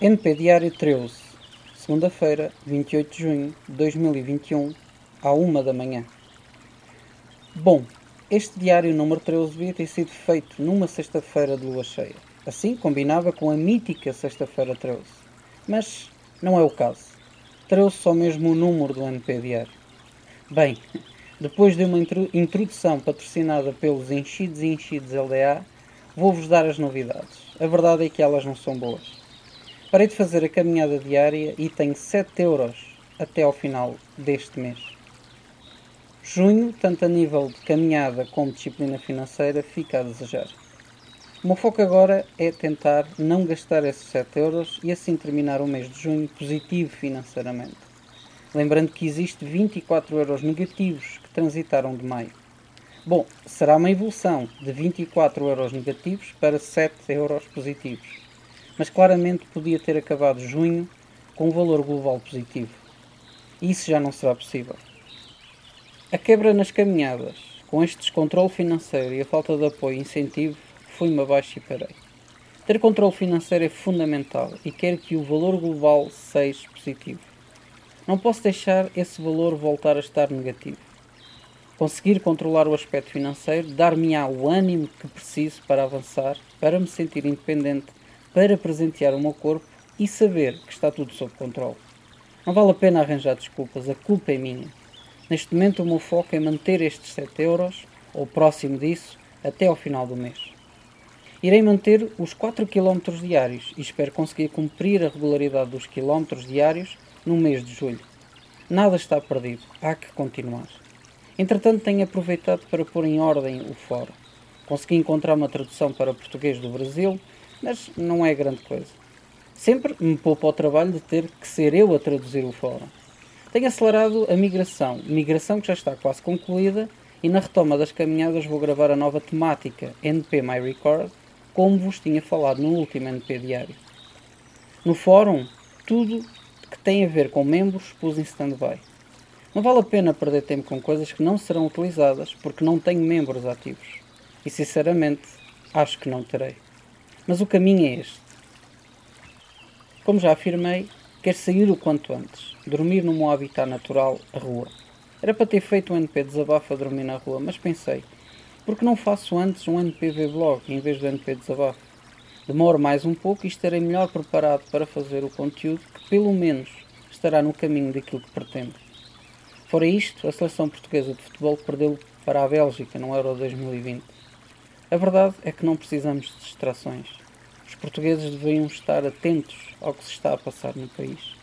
NP Diário 13, segunda-feira, 28 de junho de 2021, à 1 da manhã. Bom, este diário número 13 devia ter sido feito numa sexta-feira de lua cheia. Assim combinava com a mítica sexta-feira 13. Mas não é o caso. 13 só mesmo o número do NP Diário. Bem, depois de uma introdução patrocinada pelos enchidos e enchidos LDA, vou-vos dar as novidades. A verdade é que elas não são boas. Parei de fazer a caminhada diária e tenho 7 euros até ao final deste mês. Junho, tanto a nível de caminhada como disciplina financeira, fica a desejar. O meu foco agora é tentar não gastar esses 7 euros e assim terminar o mês de junho positivo financeiramente. Lembrando que existe 24 euros negativos que transitaram de maio. Bom, será uma evolução de 24 euros negativos para 7 euros positivos mas claramente podia ter acabado junho com um valor global positivo. Isso já não será possível. A quebra nas caminhadas, com este descontrole financeiro e a falta de apoio e incentivo, fui-me abaixo e parei. Ter controle financeiro é fundamental e quero que o valor global seja positivo. Não posso deixar esse valor voltar a estar negativo. Conseguir controlar o aspecto financeiro dar-me-á o ânimo que preciso para avançar, para me sentir independente para presentear o meu corpo e saber que está tudo sob controle. Não vale a pena arranjar desculpas, a culpa é minha. Neste momento o meu foco é manter estes 7 euros, ou próximo disso, até ao final do mês. Irei manter os 4 km diários e espero conseguir cumprir a regularidade dos km diários no mês de julho. Nada está perdido, há que continuar. Entretanto, tenho aproveitado para pôr em ordem o fórum. Consegui encontrar uma tradução para português do Brasil mas não é grande coisa. Sempre me poupa o trabalho de ter que ser eu a traduzir o fórum. Tenho acelerado a migração, migração que já está quase concluída, e na retoma das caminhadas vou gravar a nova temática NP My Record, como vos tinha falado no último NP diário. No fórum, tudo que tem a ver com membros pus em stand-by. Não vale a pena perder tempo com coisas que não serão utilizadas porque não tenho membros ativos. E sinceramente, acho que não terei. Mas o caminho é este. Como já afirmei, quero sair o quanto antes, dormir no meu habitat natural, a rua. Era para ter feito um NP desabafo a dormir na rua, mas pensei, por que não faço antes um NPV blog em vez do NP desabafo? Demoro mais um pouco e estarei melhor preparado para fazer o conteúdo que pelo menos estará no caminho daquilo que pretendo. Fora isto, a seleção portuguesa de futebol perdeu para a Bélgica no Euro 2020. A verdade é que não precisamos de distrações. Os portugueses deveriam estar atentos ao que se está a passar no país.